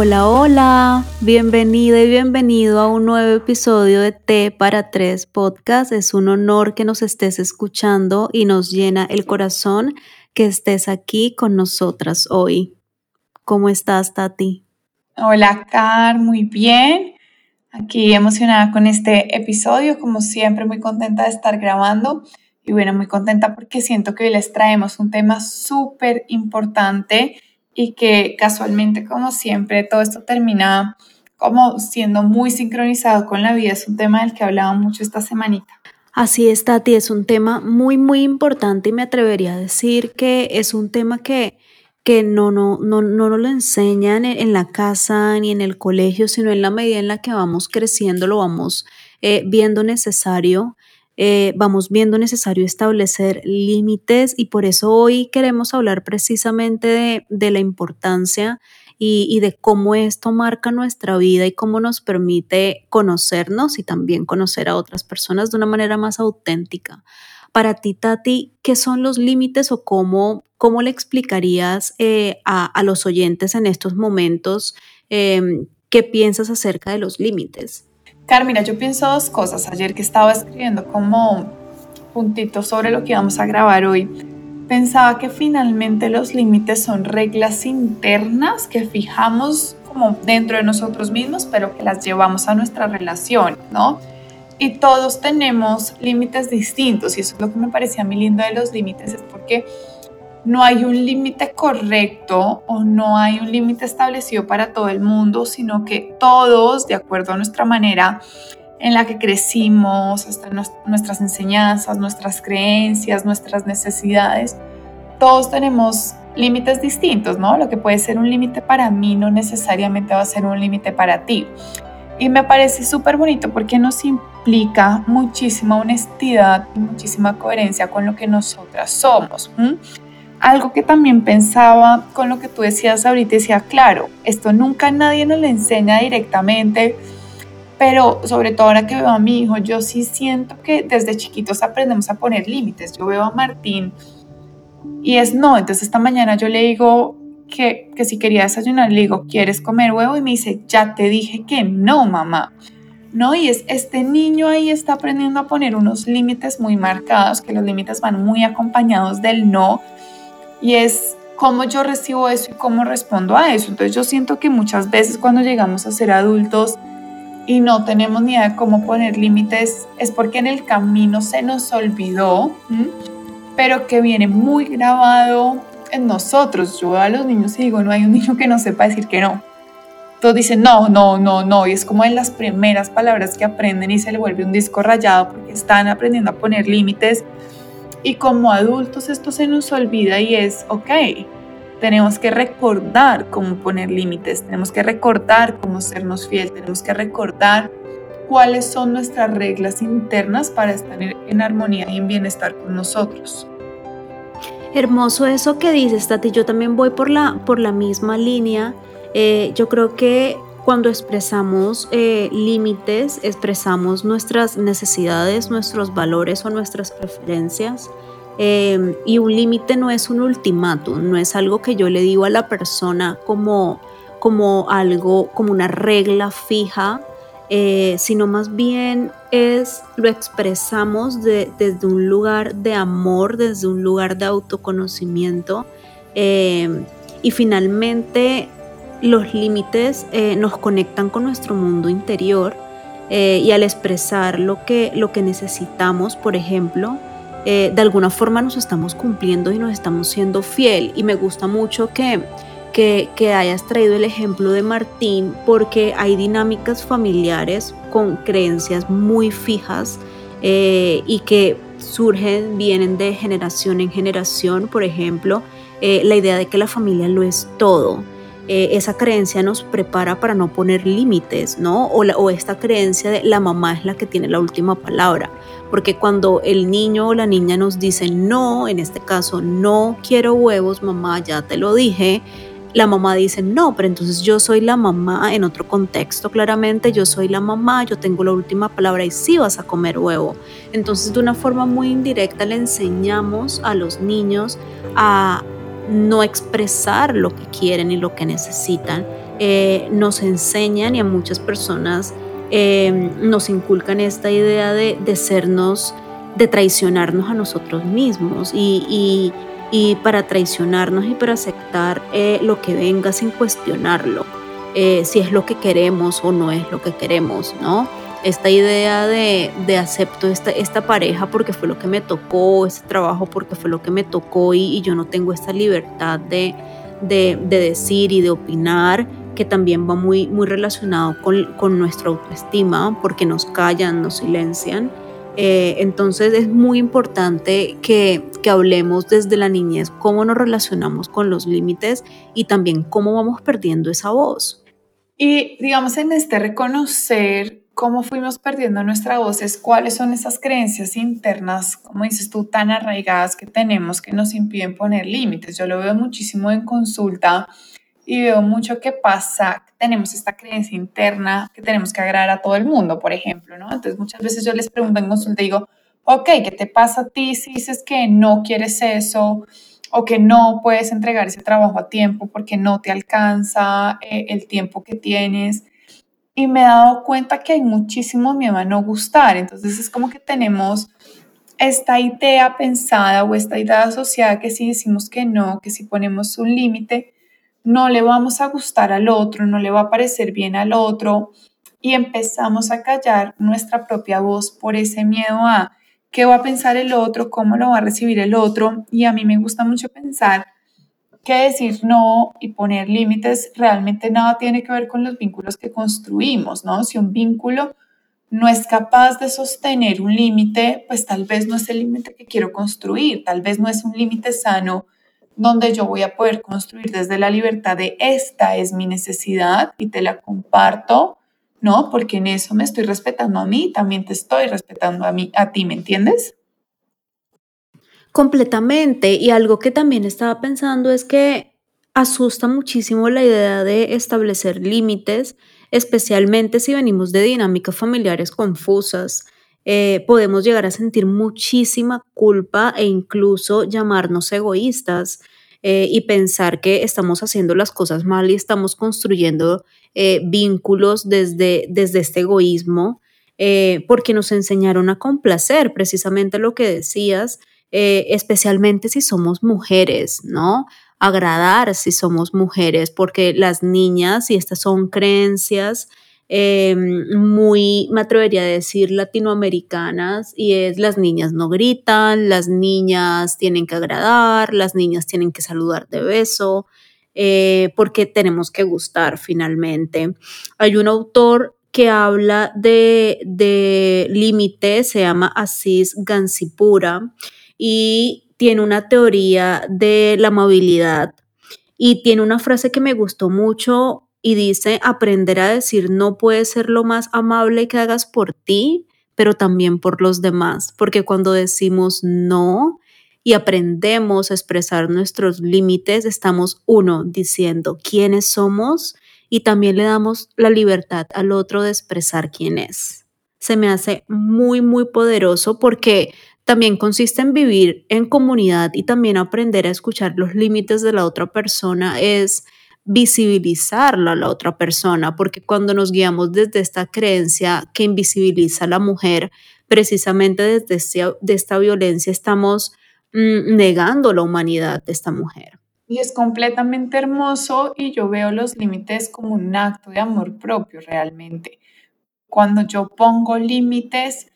Hola, hola, bienvenida y bienvenido a un nuevo episodio de T para Tres Podcast. Es un honor que nos estés escuchando y nos llena el corazón que estés aquí con nosotras hoy. ¿Cómo estás, Tati? Hola, Car, muy bien. Aquí emocionada con este episodio, como siempre, muy contenta de estar grabando. Y bueno, muy contenta porque siento que hoy les traemos un tema súper importante y que casualmente, como siempre, todo esto termina como siendo muy sincronizado con la vida. Es un tema del que hablaba mucho esta semanita. Así es, Tati, es un tema muy, muy importante y me atrevería a decir que es un tema que, que no, no, no, no nos lo enseñan en, la casa ni en el colegio, sino en la medida en la que vamos creciendo, lo vamos eh, viendo necesario eh, vamos viendo necesario establecer límites y por eso hoy queremos hablar precisamente de, la importancia y, de cómo esto marca nuestra vida y cómo nos permite conocernos y también conocer a otras personas de una manera más auténtica. Para ti, Tati, ¿qué son los límites o cómo, cómo le explicarías eh, a, los oyentes en estos momentos em, qué piensas acerca de los límites? Carmina, yo pienso dos cosas. Ayer que estaba escribiendo como puntitos sobre lo que vamos a grabar hoy, pensaba que finalmente los límites son reglas internas que fijamos como dentro de nosotros mismos, pero que las llevamos a nuestra relación, ¿no? Y todos tenemos límites distintos y eso es lo que me parecía mí lindo de los límites, es porque no hay un límite correcto o no hay un límite establecido para todo el mundo, sino que todos, de acuerdo a nuestra manera en la que crecimos, hasta nuestras enseñanzas, nuestras creencias, nuestras necesidades, todos tenemos límites distintos, ¿no? Lo que puede ser un límite para mí no necesariamente va a ser un límite para ti. Y me parece súper bonito porque nos implica muchísima honestidad y muchísima coherencia con lo que nosotras somos. Algo que también pensaba con lo que tú decías ahorita, decía, claro, esto nunca nadie nos lo enseña directamente, pero sobre todo ahora que veo a mi hijo, yo sí siento que desde chiquitos aprendemos a poner límites. Yo veo a Martín y es no, entonces esta mañana yo le digo que, que si quería desayunar, le digo, ¿quieres comer huevo? Y me dice, ya te dije que no, mamá. ¿no? Y es este niño ahí está aprendiendo a poner unos límites muy marcados, que los límites van muy acompañados del no, y es cómo yo recibo eso y cómo respondo a eso. Entonces yo siento que muchas veces cuando llegamos a ser adultos y no tenemos ni idea de cómo poner límites, es porque en el camino se nos olvidó, pero que viene muy grabado en nosotros. Yo a los niños y digo, no hay un niño que no sepa decir que no. Todos dicen no, no, no, no, y es como en las primeras palabras que aprenden y se le vuelve un disco rayado porque están aprendiendo a poner límites y como adultos esto se nos olvida y es, ok, tenemos que recordar cómo poner límites, tenemos que recordar cómo sernos fieles, tenemos que recordar cuáles son nuestras reglas internas para estar en armonía y en bienestar con nosotros. Hermoso eso que dices, Tati. Yo también voy por la, por la misma línea. Eh, yo creo que cuando expresamos eh, límites, expresamos nuestras necesidades, nuestros valores o nuestras preferencias. Em, y un límite no es un ultimátum, no es algo que yo le digo a la persona como, como algo, como una regla fija, eh, sino más bien es lo expresamos desde un lugar de amor, desde un lugar de autoconocimiento. Em, y finalmente los límites eh, nos conectan con nuestro mundo interior eh, y al expresar lo que, lo que necesitamos, por ejemplo, eh, de alguna forma nos estamos cumpliendo y nos estamos siendo fiel. Y me gusta mucho que, que, que hayas traído el ejemplo de Martín porque hay dinámicas familiares con creencias muy fijas y que surgen, vienen de generación en generación, por ejemplo, la idea de que la familia lo es todo. Eh, esa creencia nos prepara para no poner límites, ¿no? O, o esta creencia de la mamá es la que tiene la última palabra. Porque cuando el niño o la niña nos dice no, en este caso, no quiero huevos, mamá, ya te lo dije, la mamá dice no, pero entonces yo soy la mamá en otro contexto, claramente yo soy la mamá, yo tengo la última palabra y sí vas a comer huevo. Entonces de una forma muy indirecta le enseñamos a los niños a no expresar lo que quieren y lo que necesitan eh, nos enseñan y a muchas personas eh, nos inculcan esta idea de, de, sernos, de traicionarnos a nosotros mismos y, y, para traicionarnos y para aceptar eh, lo que venga sin cuestionarlo, si es lo que queremos o no es lo que queremos, ¿no? Esta idea de, de acepto esta, esta pareja porque fue lo que me tocó, este trabajo porque fue lo que me tocó y, yo no tengo esta libertad de, de, de decir y de opinar que también va muy, muy relacionado con, con nuestra autoestima, porque nos callan, nos silencian. Eh, entonces es muy importante que, que, hablemos desde la niñez cómo nos relacionamos con los límites y también cómo vamos perdiendo esa voz. Y digamos en este reconocer cómo fuimos perdiendo nuestra voz es cuáles son esas creencias internas, como dices tú, tan arraigadas que tenemos que nos impiden poner límites. Yo lo veo muchísimo en consulta y veo mucho que pasa, tenemos esta creencia interna que tenemos que agradar a todo el mundo, por ejemplo, ¿no? Entonces muchas veces yo les pregunto en consulta y digo, ok, ¿qué te pasa a ti si dices que no quieres eso o que no puedes entregar ese trabajo a tiempo porque no te alcanza eh, el tiempo que tienes? Y me he dado cuenta que hay muchísimo miedo a no gustar, entonces es como que tenemos esta idea pensada o esta idea asociada que si decimos que no, que si ponemos un límite, no le vamos a gustar al otro, no le va a parecer bien al otro y empezamos a callar nuestra propia voz por ese miedo a qué va a pensar el otro, cómo lo va a recibir el otro. Y a mí me gusta mucho pensar que decir no y poner límites realmente nada tiene que ver con los vínculos que construimos, ¿no? Si un vínculo no es capaz de sostener un límite, pues tal vez no es el límite que quiero construir, tal vez no es un límite sano donde yo voy a poder construir desde la libertad de esta es mi necesidad y te la comparto, ¿no? Porque en eso me estoy respetando a mí, también te estoy respetando a mí, a ti, ¿me entiendes? Completamente. Y algo que también estaba pensando es que asusta muchísimo la idea de establecer límites, especialmente si venimos de dinámicas familiares confusas. Eh, podemos llegar a sentir muchísima culpa e incluso llamarnos egoístas eh, y pensar que estamos haciendo las cosas mal y estamos construyendo eh, vínculos desde, desde este egoísmo, porque nos enseñaron a complacer, precisamente lo que decías, especialmente si somos mujeres, ¿no? Agradar si somos mujeres, porque las niñas, y estas son creencias, eh, muy, me atrevería a decir, latinoamericanas, y es las niñas no gritan, las niñas tienen que agradar, las niñas tienen que saludar de beso, eh, porque tenemos que gustar finalmente. Hay un autor que habla de, de límites, se llama Asís Gansipura, y tiene una teoría de la amabilidad. Y tiene una frase que me gustó mucho y dice, aprender a decir no puede ser lo más amable que hagas por ti, pero también por los demás, porque cuando decimos no y aprendemos a expresar nuestros límites, estamos uno diciendo quiénes somos y también le damos la libertad al otro de expresar quién es. Se me hace muy, muy poderoso porque también consiste en vivir en comunidad y también aprender a escuchar los límites de la otra persona es visibilizarlo a la otra persona, porque cuando nos guiamos desde esta creencia que invisibiliza a la mujer, precisamente desde este, esta violencia estamos mm, negando la humanidad de esta mujer. Y es completamente hermoso y yo veo los límites como un acto de amor propio realmente. Cuando yo pongo límites,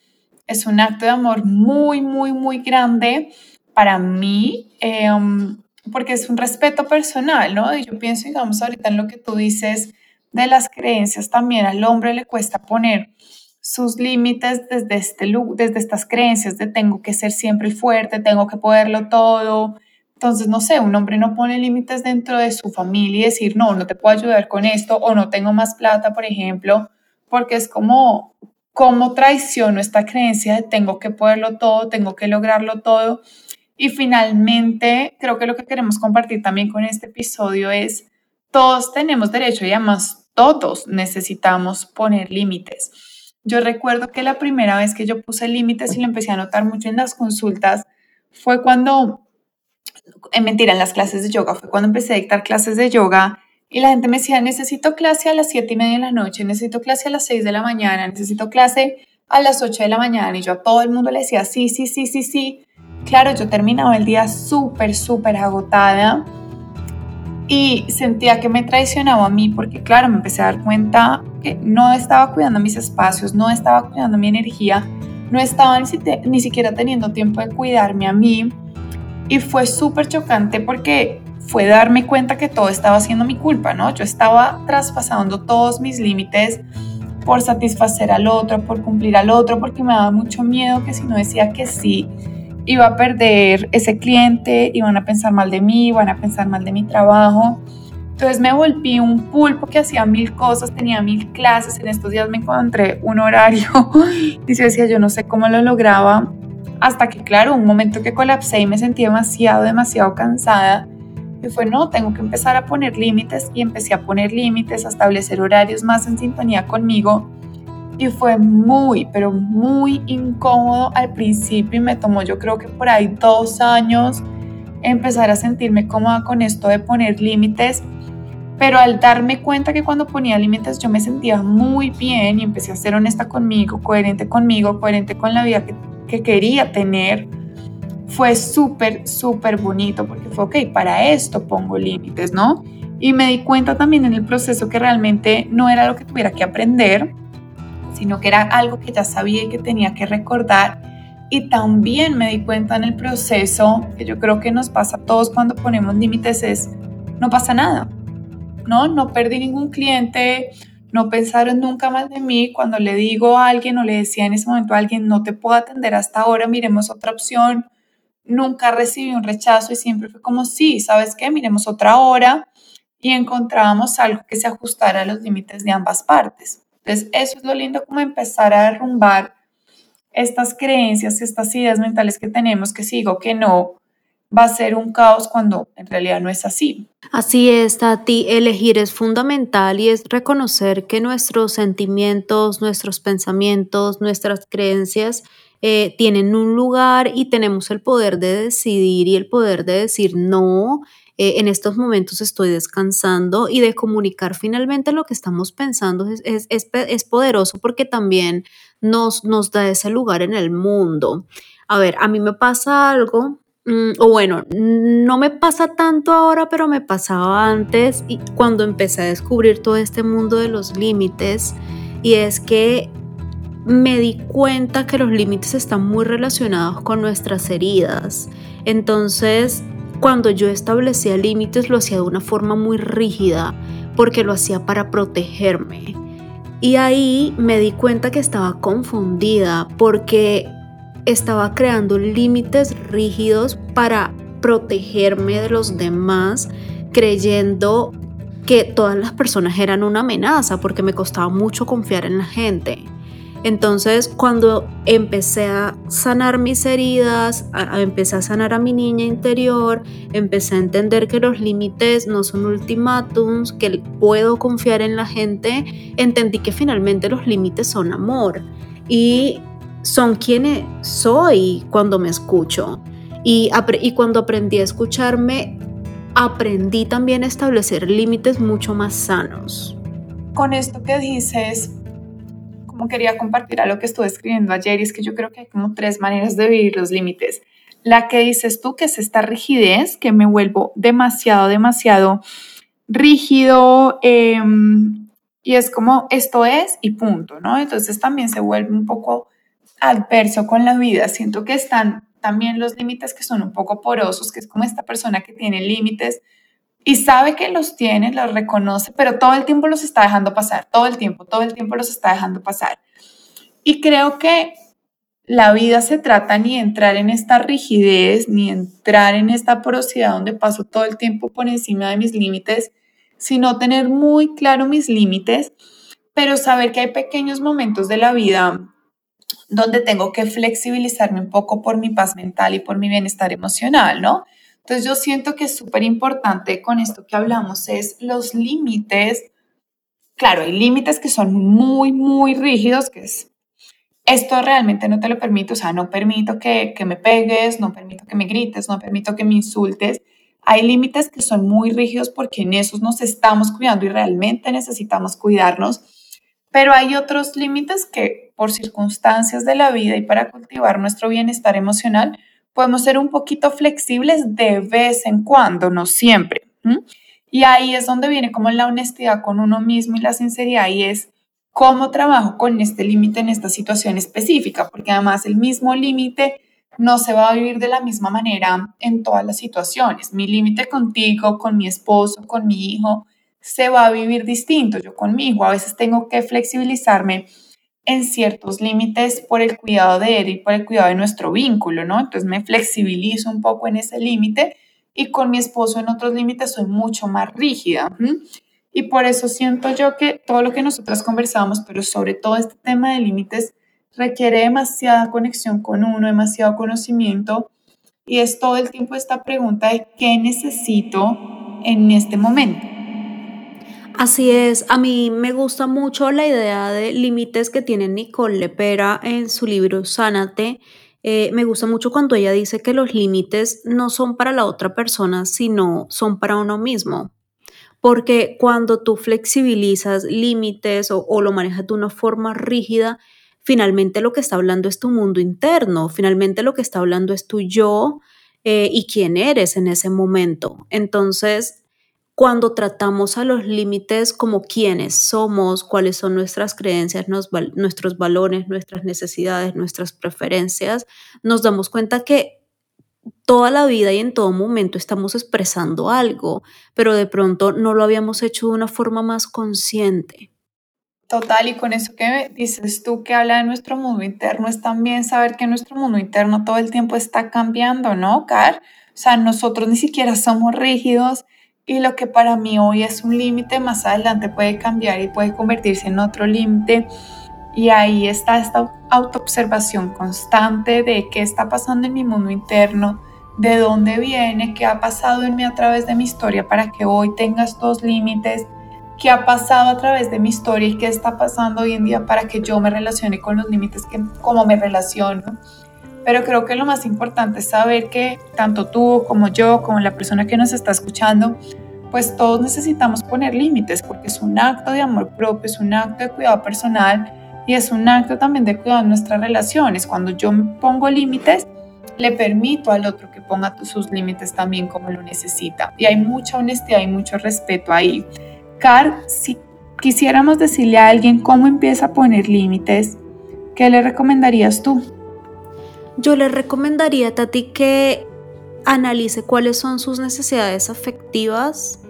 es un acto de amor muy, muy, muy grande para mí. Em, porque es un respeto personal, ¿no? Y yo pienso, digamos, ahorita en lo que tú dices de las creencias, también al hombre le cuesta poner sus límites desde, este, desde estas creencias de tengo que ser siempre fuerte, tengo que poderlo todo. Entonces, no sé, un hombre no pone límites dentro de su familia y decir, no, no te puedo ayudar con esto o no tengo más plata, por ejemplo, porque es como, como traiciono esta creencia de tengo que poderlo todo, tengo que lograrlo todo y finalmente, creo que lo que queremos compartir también con este episodio es, todos tenemos derecho y además todos necesitamos poner límites. Yo recuerdo que la primera vez que yo puse límites y lo empecé a notar mucho en las consultas fue cuando, en mentira, en las clases de yoga, fue cuando empecé a dictar clases de yoga Y la gente me decía, necesito clase a las 7 y media de la noche, necesito clase a las 6 de la mañana, necesito clase a las 8 de la mañana. Y yo a todo el mundo le decía, sí, sí, sí, sí, sí. Claro, yo terminaba el día súper, súper agotada y sentía que me traicionaba a mí porque, claro, me empecé a dar cuenta que no estaba cuidando mis espacios, no estaba cuidando mi energía, no estaba ni, ni siquiera teniendo tiempo de cuidarme a mí. Y fue súper chocante porque fue darme cuenta que todo estaba siendo mi culpa, ¿no? Yo estaba traspasando todos mis límites por satisfacer al otro, por cumplir al otro, porque me daba mucho miedo que si no decía que sí, iba a perder ese cliente, iban a pensar mal de mí, iban a pensar mal de mi trabajo. Entonces me volví un pulpo que hacía mil cosas, tenía mil clases. En estos días me encontré un horario y se decía, yo no sé cómo lo lograba. Hasta que, claro, un momento que colapsé y me sentí demasiado, demasiado cansada. Y fue, no, tengo que empezar a poner límites y empecé a poner límites, a establecer horarios más en sintonía conmigo. Y fue muy, pero muy incómodo al principio y me tomó yo creo que por ahí dos años empezar a sentirme cómoda con esto de poner límites, pero al darme cuenta que cuando ponía límites yo me sentía muy bien y empecé a ser honesta conmigo, coherente conmigo, coherente con la vida que, que quería tener, fue súper, súper bonito porque fue, ok, para esto pongo límites, ¿no? Y me di cuenta también en el proceso que realmente no era lo que tuviera que aprender, sino que era algo que ya sabía y que tenía que recordar. Y también me di cuenta en el proceso, que yo creo que nos pasa a todos cuando ponemos límites, es, no pasa nada, ¿no? No perdí ningún cliente, no pensaron nunca más de mí. Cuando le digo a alguien o le decía en ese momento a alguien, no te puedo atender hasta ahora, miremos otra opción. Nunca recibí un rechazo y siempre fue como, sí, ¿sabes qué? Miremos otra hora y encontrábamos algo que se ajustara a los límites de ambas partes. Entonces, eso es lo lindo, como empezar a derrumbar estas creencias, estas ideas mentales que tenemos, que sigo, que no, va a ser un caos cuando en realidad no es así. Así es, Tati, elegir es fundamental y es reconocer que nuestros sentimientos, nuestros pensamientos, nuestras creencias eh, tienen un lugar y tenemos el poder de decidir y el poder de decir no eh, en estos momentos estoy descansando y de comunicar finalmente lo que estamos pensando es, es, es, poderoso porque también nos, nos da ese lugar en el mundo. A ver, a mí me pasa algo mm, o bueno, no me pasa tanto ahora, pero me pasaba antes y cuando empecé a descubrir todo este mundo de los límites y es que me di cuenta que los límites están muy relacionados con nuestras heridas. Entonces, cuando yo establecía límites lo hacía de una forma muy rígida porque lo hacía para protegerme. Y ahí me di cuenta que estaba confundida porque estaba creando límites rígidos para protegerme de los demás, creyendo que todas las personas eran una amenaza porque me costaba mucho confiar en la gente. Entonces, cuando empecé a sanar mis heridas, empecé a sanar a mi niña interior, empecé a entender que los límites no son ultimátums, que puedo confiar en la gente, entendí que finalmente los límites son amor y son quienes soy cuando me escucho. Y, y cuando aprendí a escucharme, aprendí también a establecer límites mucho más sanos. Con esto que dices, quería compartir a lo que estuve escribiendo ayer y es que yo creo que hay como tres maneras de vivir los límites. La que dices tú, que es esta rigidez, que me vuelvo demasiado, demasiado rígido em, y es como esto es y punto, ¿no? Entonces también se vuelve un poco adverso con la vida. Siento que están también los límites que son un poco porosos, que es como esta persona que tiene límites y sabe que los tiene, los reconoce, pero todo el tiempo los está dejando pasar, todo el tiempo, todo el tiempo los está dejando pasar. Y creo que la vida se trata ni de entrar en esta rigidez, ni entrar en esta porosidad donde paso todo el tiempo por encima de mis límites, sino tener muy claro mis límites, pero saber que hay pequeños momentos de la vida donde tengo que flexibilizarme un poco por mi paz mental y por mi bienestar emocional, ¿no? Entonces yo siento que es súper importante con esto que hablamos es los límites. Claro, hay límites que son muy, muy rígidos, que es, esto realmente no te lo permito, o sea, no permito que, que me pegues, no permito que me grites, no permito que me insultes. Hay límites que son muy rígidos porque en esos nos estamos cuidando y realmente necesitamos cuidarnos, pero hay otros límites que por circunstancias de la vida y para cultivar nuestro bienestar emocional podemos ser un poquito flexibles de vez en cuando, no siempre. Y ahí es donde viene como la honestidad con uno mismo y la sinceridad y es cómo trabajo con este límite en esta situación específica, porque además el mismo límite no se va a vivir de la misma manera en todas las situaciones. Mi límite contigo, con mi esposo, con mi hijo, se va a vivir distinto. Yo con mi hijo a veces tengo que flexibilizarme en ciertos límites por el cuidado de él y por el cuidado de nuestro vínculo, ¿no? Entonces me flexibilizo un poco en ese límite y con mi esposo en otros límites soy mucho más rígida. Y por eso siento yo que todo lo que nosotras conversamos, pero sobre todo este tema de límites, requiere demasiada conexión con uno, demasiado conocimiento. Y es todo el tiempo esta pregunta de qué necesito en este momento. Así es, a mí me gusta mucho la idea de límites que tiene Nicole Lepera en su libro Sánate. Eh, me gusta mucho cuando ella dice que los límites no son para la otra persona, sino son para uno mismo. Porque cuando tú flexibilizas límites o, lo manejas de una forma rígida, finalmente lo que está hablando es tu mundo interno, finalmente lo que está hablando es tu yo eh, y quién eres en ese momento. Entonces, cuando tratamos a los límites como quiénes somos, cuáles son nuestras creencias, nuestros valores, nuestras necesidades, nuestras preferencias, nos damos cuenta que toda la vida y en todo momento estamos expresando algo, pero de pronto no lo habíamos hecho de una forma más consciente. Total, y con eso que dices tú que habla de nuestro mundo interno, es también saber que nuestro mundo interno todo el tiempo está cambiando, ¿no, Car? O sea, nosotros ni siquiera somos rígidos y lo que para mí hoy es un límite, más adelante puede cambiar y puede convertirse en otro límite. Y ahí está esta autoobservación constante de qué está pasando en mi mundo interno, de dónde viene, qué ha pasado en mí a través de mi historia para que hoy tenga estos límites qué ha pasado a través de mi historia y qué está pasando hoy en día para que yo me relacione con los límites que como me relaciono. Pero creo que lo más importante es saber que tanto tú como yo, como la persona que nos está escuchando, pues todos necesitamos poner límites porque es un acto de amor propio, es un acto de cuidado personal y es un acto también de cuidado de nuestras relaciones. Cuando yo pongo límites, le permito al otro que ponga sus límites también como lo necesita. Y hay mucha honestidad y mucho respeto ahí. Car, si quisiéramos decirle a alguien cómo empieza a poner límites, ¿qué le recomendarías tú? Yo le recomendaría a Tati que analice cuáles son sus necesidades afectivas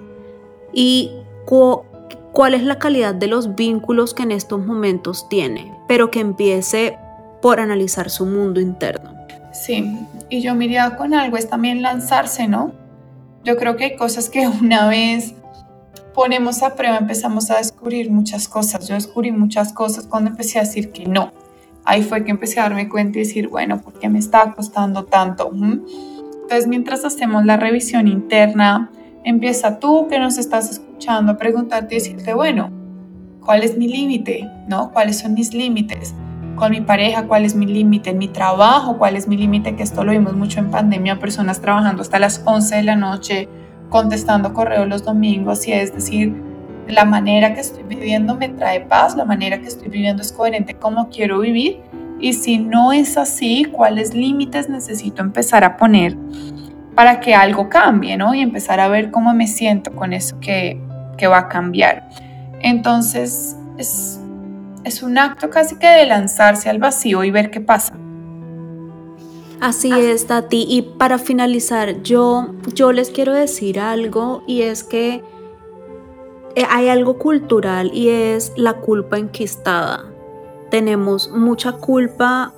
y cuál es la calidad de los vínculos que en estos momentos tiene, pero que empiece por analizar su mundo interno. Sí, y yo miraría con algo es también lanzarse, ¿no? Yo creo que hay cosas que una vez ponemos a prueba, empezamos a descubrir muchas cosas. Yo descubrí muchas cosas cuando empecé a decir que no. Ahí fue que empecé a darme cuenta y decir, bueno, ¿por qué me está costando tanto? Entonces, mientras hacemos la revisión interna, empieza tú que nos estás escuchando a preguntarte y decirte, bueno, ¿cuál es mi límite? ¿No? ¿Cuáles son mis límites? Con mi pareja, ¿cuál es mi límite? En mi trabajo, ¿cuál es mi límite? Que esto lo vimos mucho en pandemia, personas trabajando hasta las 11 de la noche, contestando correos los domingos y es decir, la manera que estoy viviendo me trae paz, la manera que estoy viviendo es coherente como quiero vivir y si no es así, cuáles límites necesito empezar a poner para que algo cambie, ¿no? Y empezar a ver cómo me siento con eso que, que va a cambiar. Entonces, es, es un acto casi que de lanzarse al vacío y ver qué pasa. Así es, Tati. Y para finalizar, yo, yo les quiero decir algo y es que hay algo cultural y es la culpa enquistada. Tenemos mucha culpa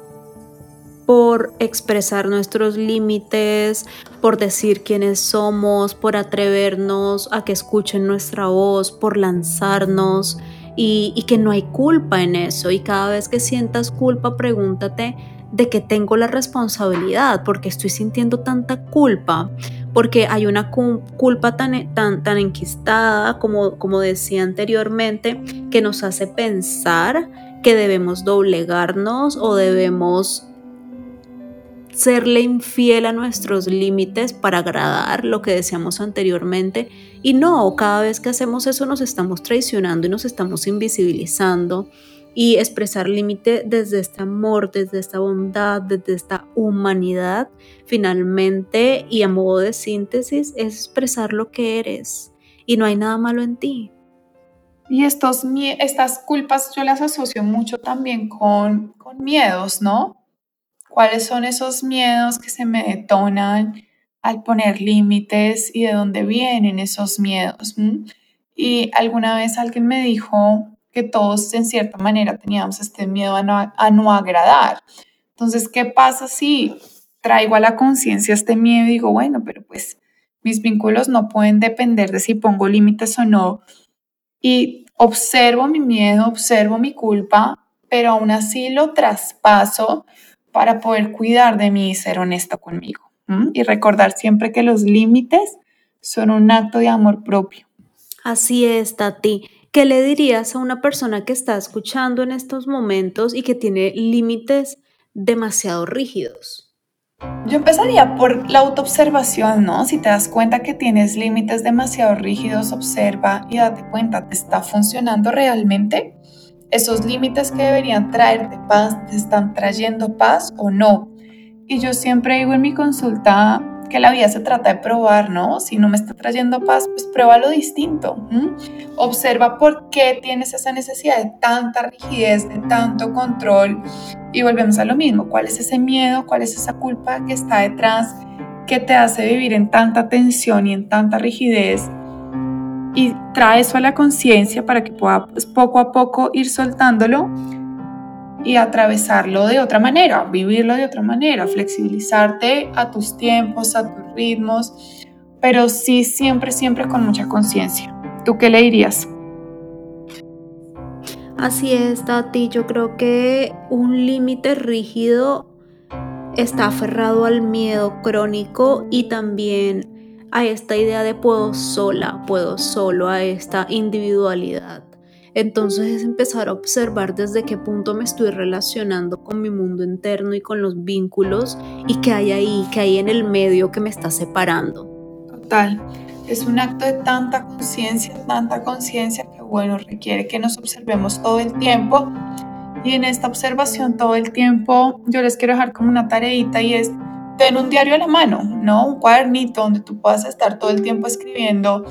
por expresar nuestros límites, por decir quiénes somos, por atrevernos a que escuchen nuestra voz, por lanzarnos y, que no hay culpa en eso. Y cada vez que sientas culpa, pregúntate, de que tengo la responsabilidad, porque estoy sintiendo tanta culpa, porque hay una culpa tan, tan, tan enquistada, como, como decía anteriormente, que nos hace pensar que debemos doblegarnos o debemos serle infiel a nuestros límites para agradar lo que deseamos anteriormente. Y no, cada vez que hacemos eso nos estamos traicionando y nos estamos invisibilizando. Y expresar límite desde este amor, desde esta bondad, desde esta humanidad, finalmente, y a modo de síntesis, es expresar lo que eres. Y no hay nada malo en ti. Y estos, estas culpas yo las asocio mucho también con, con miedos, ¿no? cuáles son esos miedos que se me detonan al poner límites y de dónde vienen esos miedos. Y alguna vez alguien me dijo que todos en cierta manera teníamos este miedo a no, agradar. Entonces, ¿qué pasa si traigo a la conciencia este miedo y digo, bueno, pero pues mis vínculos no pueden depender de si pongo límites o no? Y observo mi miedo, observo mi culpa, pero aún así lo traspaso para poder cuidar de mí y ser honesta conmigo. Y recordar siempre que los límites son un acto de amor propio. Así es, Tati. ¿Qué le dirías a una persona que está escuchando en estos momentos y que tiene límites demasiado rígidos? Yo empezaría por la autoobservación, ¿no? Si te das cuenta que tienes límites demasiado rígidos, observa y date cuenta, ¿te está funcionando realmente? esos límites que deberían traerte paz, ¿te están trayendo paz o no? Y yo siempre digo en mi consulta que la vida se trata de probar, ¿no? Si no me está trayendo paz, pues prueba lo distinto. Observa por qué tienes esa necesidad de tanta rigidez, de tanto control. Y volvemos a lo mismo, ¿cuál es ese miedo? ¿Cuál es esa culpa que está detrás que te hace vivir en tanta tensión y en tanta rigidez? y trae eso a la conciencia para que pueda pues, poco a poco ir soltándolo y atravesarlo de otra manera, vivirlo de otra manera, flexibilizarte a tus tiempos, a tus ritmos, pero sí siempre, siempre con mucha conciencia. ¿Tú qué le dirías? Así es, Tati. Yo creo que un límite rígido está aferrado al miedo crónico y también a esta idea de puedo sola, puedo solo, a esta individualidad. Entonces es empezar a observar desde qué punto me estoy relacionando con mi mundo interno y con los vínculos y qué hay ahí, qué hay en el medio que me está separando. Total, es un acto de tanta conciencia, tanta conciencia que bueno, requiere que nos observemos todo el tiempo. Y en esta observación todo el tiempo yo les quiero dejar como una tareita y es ten un diario a la mano, ¿no? Un cuadernito donde tú puedas estar todo el tiempo escribiendo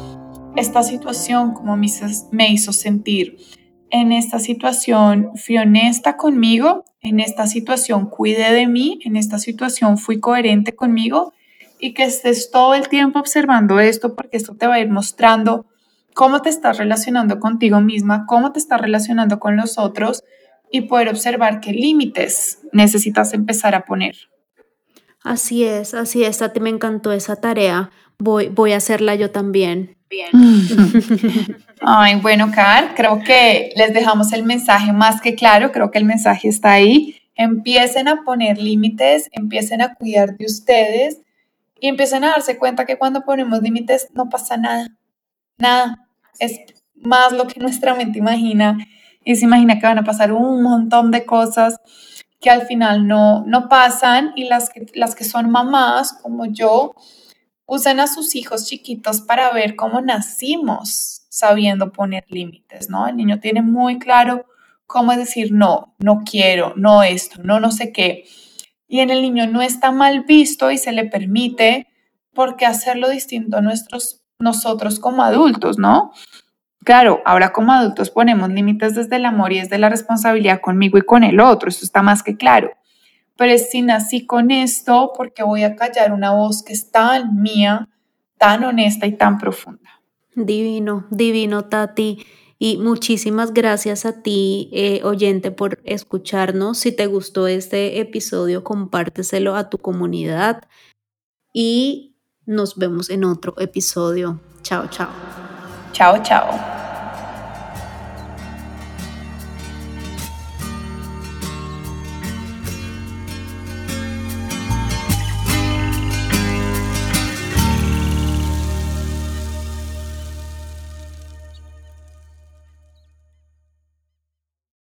esta situación, como me hizo, sentir. En esta situación fui honesta conmigo, en esta situación cuidé de mí, en esta situación fui coherente conmigo y que estés todo el tiempo observando esto porque esto te va a ir mostrando cómo te estás relacionando contigo misma, cómo te estás relacionando con los otros y poder observar qué límites necesitas empezar a poner. Así es, así es, a ti me encantó esa tarea. Voy, voy a hacerla yo también. Bien. Ay, bueno, Car, creo que les dejamos el mensaje más que claro, creo que el mensaje está ahí. Empiecen a poner límites, empiecen a cuidar de ustedes y empiecen a darse cuenta que cuando ponemos límites no pasa nada, nada. Es más lo que nuestra mente imagina y se imagina que van a pasar un montón de cosas que al final no, no pasan y las que, las que son mamás como yo usan a sus hijos chiquitos para ver cómo nacimos sabiendo poner límites, ¿no? El niño tiene muy claro cómo decir no, no quiero, no esto, no no sé qué. Y en el niño no está mal visto y se le permite porque hacerlo distinto a nuestros, nosotros como adultos, ¿no? Claro, ahora como adultos ponemos límites desde el amor y desde la responsabilidad conmigo y con el otro, eso está más que claro. Pero es si nací con esto, porque voy a callar una voz que es tan mía, tan honesta y tan profunda. Divino, divino, Tati. Y muchísimas gracias a ti, eh, oyente, por escucharnos. Si te gustó este episodio, compárteselo a tu comunidad. Y nos vemos en otro episodio. Chao, chao. Chao, chao.